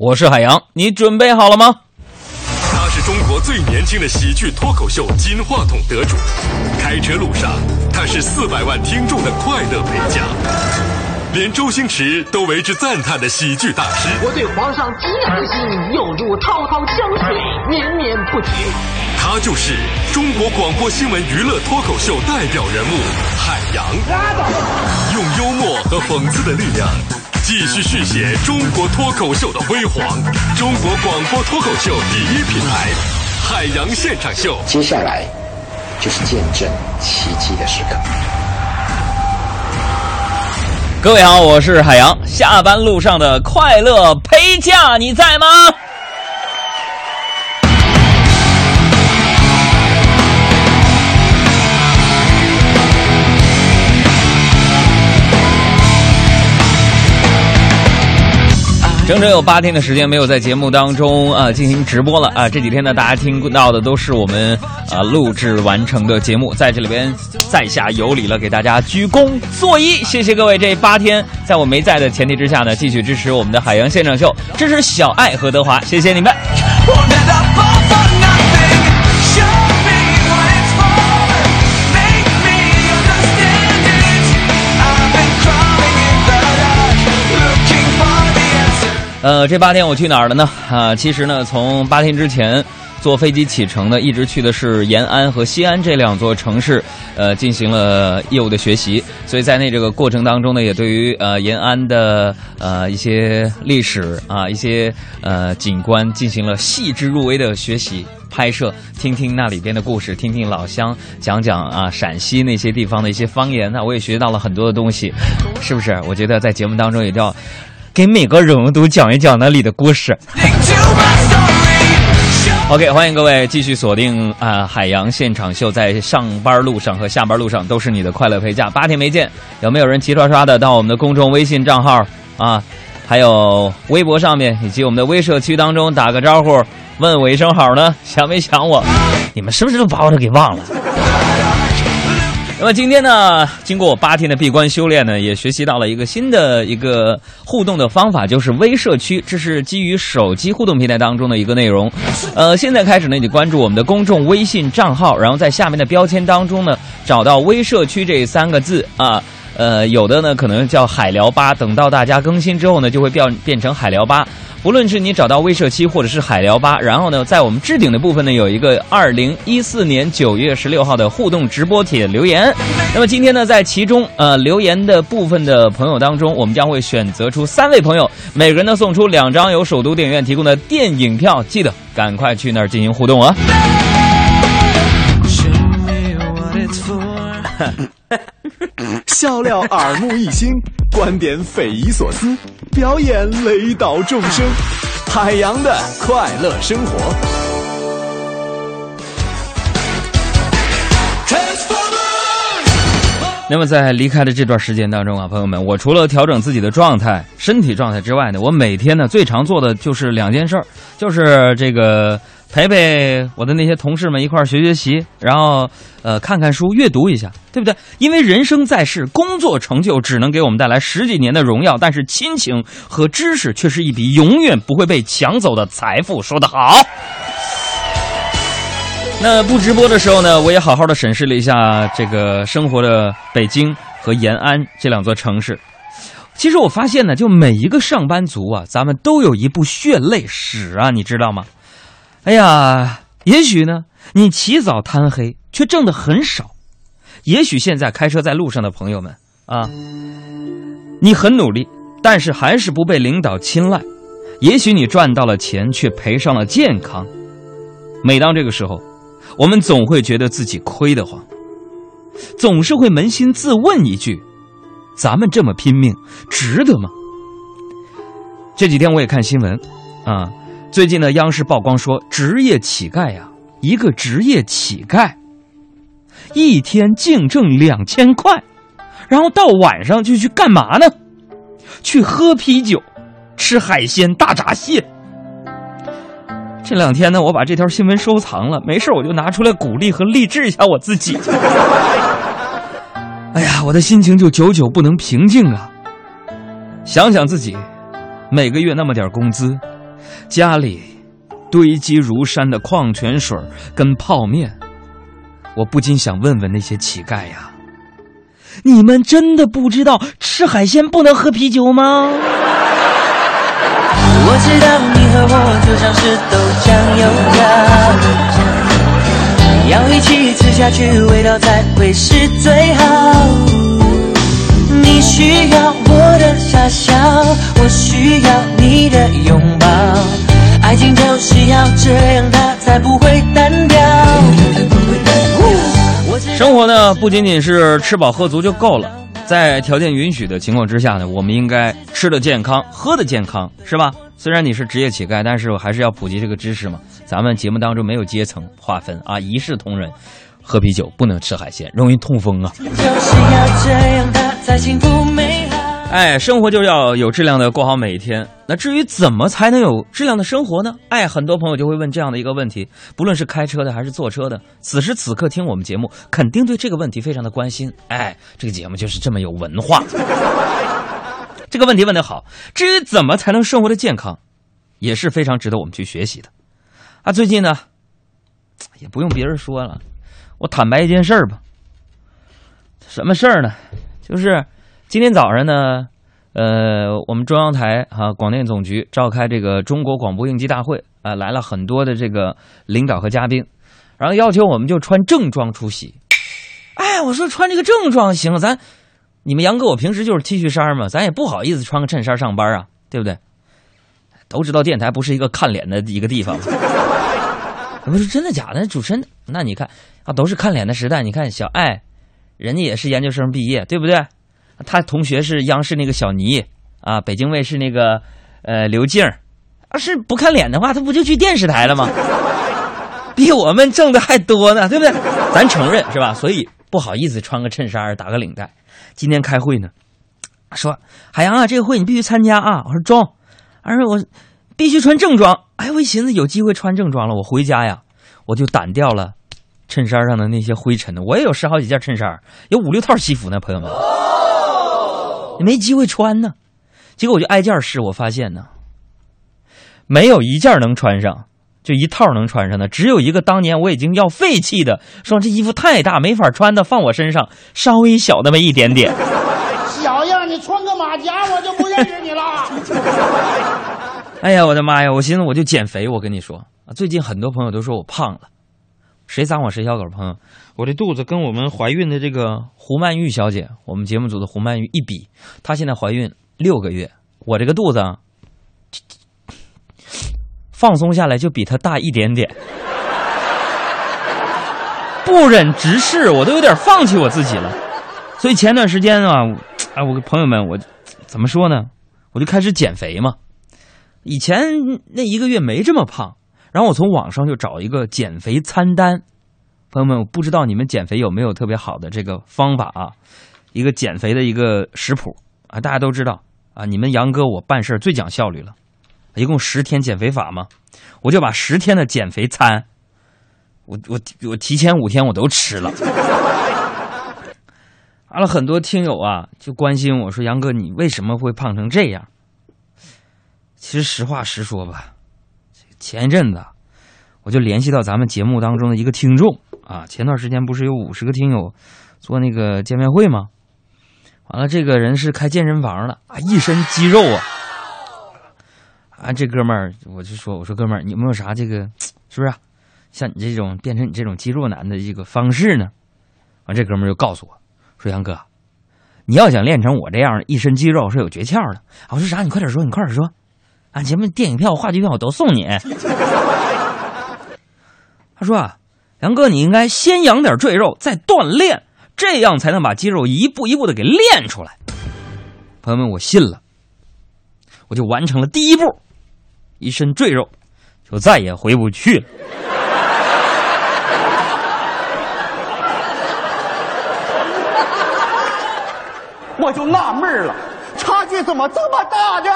我是海洋，你准备好了吗？他是中国最年轻的喜剧脱口秀金话筒得主，开车路上他是四百万听众的快乐陪驾，连周星驰都为之赞叹的喜剧大师。我对皇上极而心，犹如滔滔江水绵绵不绝。他就是中国广播新闻娱乐脱口秀代表人物海洋，用幽默和讽刺的力量，继续续写中国脱口秀的辉煌。中国广播脱口秀第一品牌，海洋现场秀。接下来就是见证奇迹的时刻。各位好，我是海洋。下班路上的快乐陪驾，你在吗？整整有八天的时间没有在节目当中啊、呃进行直播了啊、这几天呢，大家听到的都是我们啊、录制完成的节目，在这里边在下有礼了，给大家鞠躬作揖，谢谢各位这八天在我没在的前提之下呢，继续支持我们的海洋现场秀，支持小爱和德华，谢谢你们。我呃，这八天我去哪儿了呢？啊，其实呢，从八天之前坐飞机启程呢，一直去的是延安和西安这两座城市，呃，进行了业务的学习。所以在那这个过程当中呢，也对于呃延安的呃一些历史啊、一些呃景观进行了细致入微的学习。拍摄，听听那里边的故事，听听老乡讲讲啊陕西那些地方的一些方言，那我也学到了很多的东西，是不是？我觉得在节目当中也要给每个人物都讲一讲那里的故事。OK，欢迎各位继续锁定啊、海洋现场秀，在上班路上和下班路上都是你的快乐陪驾。八天没见，有没有人齐刷刷的到我们的公众微信账号啊，还有微博上面以及我们的微社区当中打个招呼，问我一声好呢？想没想我？你们是不是都把我都给忘了？那么今天呢，经过我八天的闭关修炼呢，也学习到了一个新的一个互动的方法，就是微社区。这是基于手机互动平台当中的一个内容。呃，现在开始呢，你关注我们的公众微信账号，然后在下面的标签当中呢，找到“微社区”这三个字啊。呃有的呢可能叫海聊吧，等到大家更新之后呢，就会变变成海聊吧。不论是你找到微社区或者是海聊吧，然后呢，在我们置顶的部分呢，有一个二零一四年九月十六号的互动直播帖留言。那么今天呢，在其中呃留言的部分的朋友当中，我们将会选择出三位朋友，每个人呢送出两张由首都电影院提供的电影票，记得赶快去那儿进行互动啊！笑料耳目一新，观点匪夷所思，表演雷倒众生，海洋的快乐生活。那么在离开的这段时间当中啊，朋友们，我除了调整自己的状态、身体状态之外呢，我每天呢最常做的就是两件事儿，就是这个陪陪我的那些同事们一块儿学学习，然后呃看看书、阅读一下，对不对？因为人生在世，工作成就只能给我们带来十几年的荣耀，但是亲情和知识却是一笔永远不会被抢走的财富。说得好。那不直播的时候呢，我也好好的审视了一下这个生活的北京和延安这两座城市。其实我发现呢，就每一个上班族啊，咱们都有一部血泪史啊，你知道吗？哎呀，也许呢，你起早贪黑却挣得很少；也许现在开车在路上的朋友们啊，你很努力，但是还是不被领导青睐；也许你赚到了钱，却赔上了健康。每当这个时候，我们总会觉得自己亏得慌，总是会扪心自问一句：咱们这么拼命，值得吗？这几天我也看新闻，啊，最近呢，央视曝光说，职业乞丐呀、一个职业乞丐，一天净挣两千块，然后到晚上就去干嘛呢？去喝啤酒，吃海鲜大闸蟹。这两天呢，我把这条新闻收藏了，没事我就拿出来鼓励和励志一下我自己。哎呀，我的心情就久久不能平静啊！想想自己每个月那么点工资，家里堆积如山的矿泉水跟泡面，我不禁想问问那些乞丐呀：你们真的不知道吃海鲜不能喝啤酒吗？我知道你和我就像是豆浆油条，要一起吃下去，味道才会是最好。你需要傻笑，我需要你的拥抱，爱情就是要这样，它才不会单调。生活呢，不仅仅是吃饱喝足就够了，在条件允许的情况之下呢，我们应该吃的健康，喝的健康，是吧？虽然你是职业乞丐，但是我还是要普及这个知识嘛。咱们节目当中没有阶层划分啊，一视同仁。喝啤酒不能吃海鲜，容易痛风啊！就是要这样，它才幸福美好。哎，生活就要有质量的过好每一天。那至于怎么才能有质量的生活呢？哎，很多朋友就会问这样的一个问题，不论是开车的还是坐车的，此时此刻听我们节目，肯定对这个问题非常的关心。哎，这个节目就是这么有文化。这个问题问得好。至于怎么才能生活的健康，也是非常值得我们去学习的。啊，最近呢，也不用别人说了，我坦白一件事儿吧。什么事儿呢？就是今天早上呢，呃，我们中央台啊广电总局召开这个中国广播应急大会啊、来了很多的这个领导和嘉宾，然后要求我们就穿正装出席。哎，我说穿这个正装行，咱你们杨哥我平时就是 T 恤衫嘛，咱也不好意思穿个衬衫上班啊，对不对？都知道电台不是一个看脸的一个地方。我说真的假的？主持人，那你看啊，都是看脸的时代。你看小爱，人家也是研究生毕业，对不对？他同学是央视那个小尼啊，北京卫视那个呃刘静儿，要是不看脸的话，他不就去电视台了吗？比我们挣的还多呢，对不对？咱承认是吧？所以不好意思穿个衬衫打个领带。今天开会呢，说海洋啊，这个会你必须参加啊。我说中，而且我必须穿正装。哎，我一寻思有机会穿正装了，我回家呀，我就掸掉了衬衫上的那些灰尘呢。我也有十好几件衬衫，有五六套西服呢，朋友们，没机会穿呢。结果我就挨件试，我发现呢，没有一件能穿上，就一套能穿上的，只有一个当年我已经要废弃的，说这衣服太大没法穿的，放我身上稍微小那么一点点。小样，你穿个马甲我就不认识你了。哎呀，我的妈呀！我寻思我就减肥。我跟你说啊，最近很多朋友都说我胖了，谁脏我谁小狗。朋友，我这肚子跟我们怀孕的这个胡曼玉小姐，我们节目组的胡曼玉一比，她现在怀孕六个月，我这个肚子，放松下来就比她大一点点，不忍直视，我都有点放弃我自己了。所以前段时间啊，哎，我朋友们，我怎么说呢？我就开始减肥嘛。以前那一个月没这么胖，然后我从网上就找一个减肥餐单。朋友们，我不知道你们减肥有没有特别好的这个方法啊？一个减肥的一个食谱啊，大家都知道啊。你们杨哥我办事最讲效率了，一共十天减肥法嘛，我就把十天的减肥餐，我我我提前五天我都吃了。完了，很多听友啊就关心我说：“杨哥，你为什么会胖成这样？”其实实话实说吧，前一阵子我就联系到咱们节目当中的一个听众啊，前段时间不是有五十个听友做那个见面会吗？完了，这个人是开健身房的啊，一身肌肉啊，啊，这哥们儿我就说，我说哥们儿，你有没有啥这个是不是像你这种变成你这种肌肉男的一个方式呢？完，这哥们儿就告诉我说，杨哥，你要想练成我这样一身肌肉是有诀窍的。我说啥？你快点说，你快点说。俺节目电影票、话剧票我都送你。他说啊，杨哥，你应该先养点赘肉，再锻炼，这样才能把肌肉一步一步的给练出来。朋友们，我信了，我就完成了第一步，一身赘肉，就再也回不去了。我就纳闷了，差距怎么这么大呢？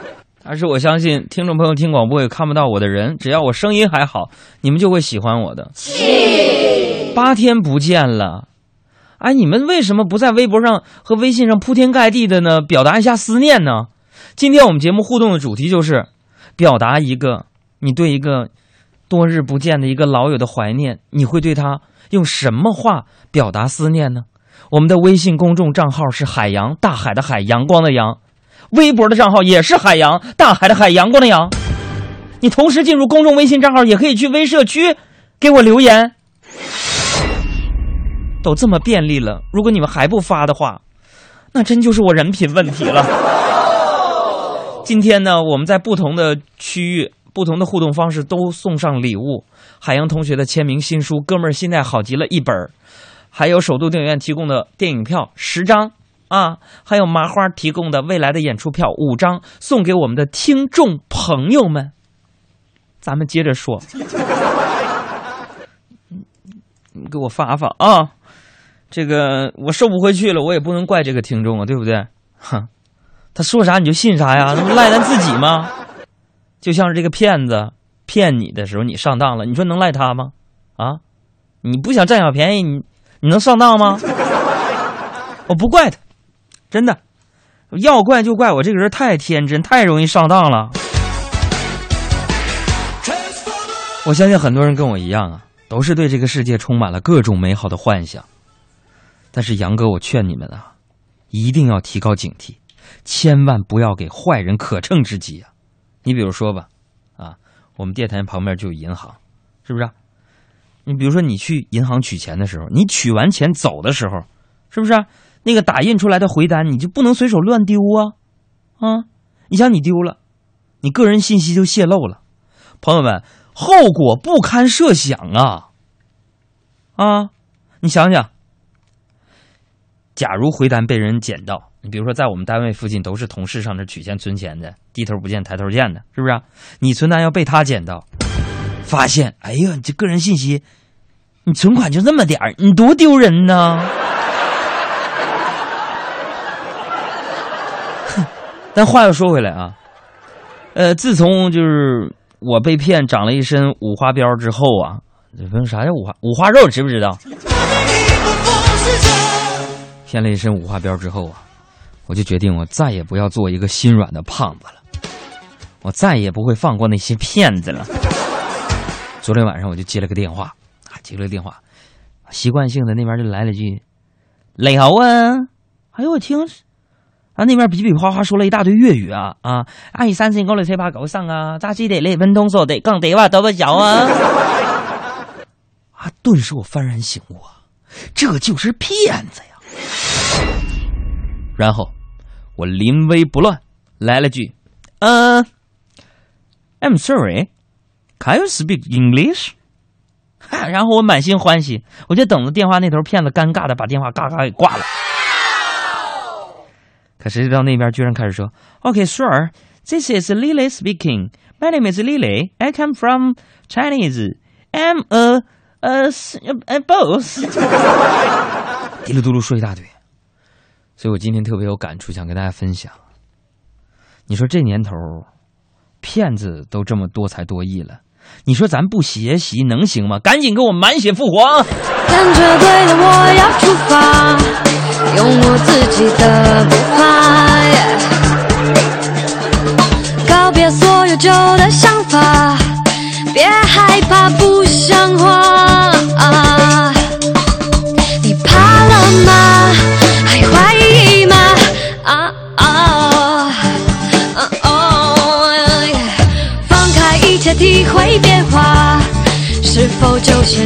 但是我相信听众朋友听广播也看不到我的人，只要我声音还好，你们就会喜欢我的。八天不见了，哎，你们为什么不在微博上和微信上铺天盖地的呢？表达一下思念呢？今天我们节目互动的主题就是表达一个你对一个多日不见的一个老友的怀念，你会对他用什么话表达思念呢？我们的微信公众账号是海洋大海的海，阳光的阳，微博的账号也是海洋大海的海，阳光的阳。你同时进入公众微信账号，也可以去微社区给我留言。都这么便利了，如果你们还不发的话，那真就是我人品问题了。今天呢，我们在不同的区域、不同的互动方式都送上礼物。海洋同学的签名新书《哥们儿心态好极了》一本儿，还有首都电影院提供的电影票十张啊，还有麻花提供的未来的演出票五张，送给我们的听众朋友们。咱们接着说，你给我发发啊！这个我收不回去了，我也不能怪这个听众啊，对不对？哼，他说啥你就信啥呀？那不赖咱自己吗？就像是这个骗子骗你的时候，你上当了，你说能赖他吗？啊，你不想占小便宜，你你能上当吗？我 不怪他，真的，要怪就怪我这个人太天真，太容易上当了。我相信很多人跟我一样啊，都是对这个世界充满了各种美好的幻想。但是杨哥，我劝你们啊，一定要提高警惕，千万不要给坏人可乘之机啊！你比如说吧，啊，我们电台旁边就有银行，是不是？你比如说你去银行取钱的时候，你取完钱走的时候，是不是那个打印出来的回单你就不能随手乱丢啊？啊，你想你丢了，你个人信息就泄露了，朋友们，后果不堪设想啊！啊，你想想。假如回单被人捡到，你比如说在我们单位附近都是同事上这取钱存钱的，低头不见抬头见的，是不是？你存单要被他捡到，发现，哎呀，你这个人信息，你存款就那么点儿，你多丢人呢！但话又说回来啊，呃，自从就是我被骗长了一身五花膘之后啊，问啥叫五花五花肉，知不知道？骗了一身五花膘之后啊，我就决定我再也不要做一个心软的胖子了，我再也不会放过那些骗子了。昨天晚上我就接了个电话，啊，接了个电话，习惯性的那边就来了句：“你好啊！”哎呦我听，啊那边比比划划说了一大堆粤语啊啊！二三四五六七八九十啊，揸支地你分通说地更得话都不晓啊！啊，顿时我幡然醒悟啊，这就是骗子呀！然后，我临危不乱，来了句：“嗯，I'm sorry, can you speak English？” 然后我满心欢喜，我就等着电话那头骗子尴尬的把电话嘎嘎给挂了。可谁知道那边居然开始说：“OK, sure, this is Lily speaking. My name is Lily. I come from Chinese. I'm a a a boss。”嘀噜嘟噜说一大堆。所以我今天特别有感触，想跟大家分享。你说这年头，骗子都这么多才多艺了，你说咱不学习能行吗？赶紧给我满血复活！感觉对了，我要出发，用我自己的步伐，告别所有旧的想法，别害怕不像话。否就是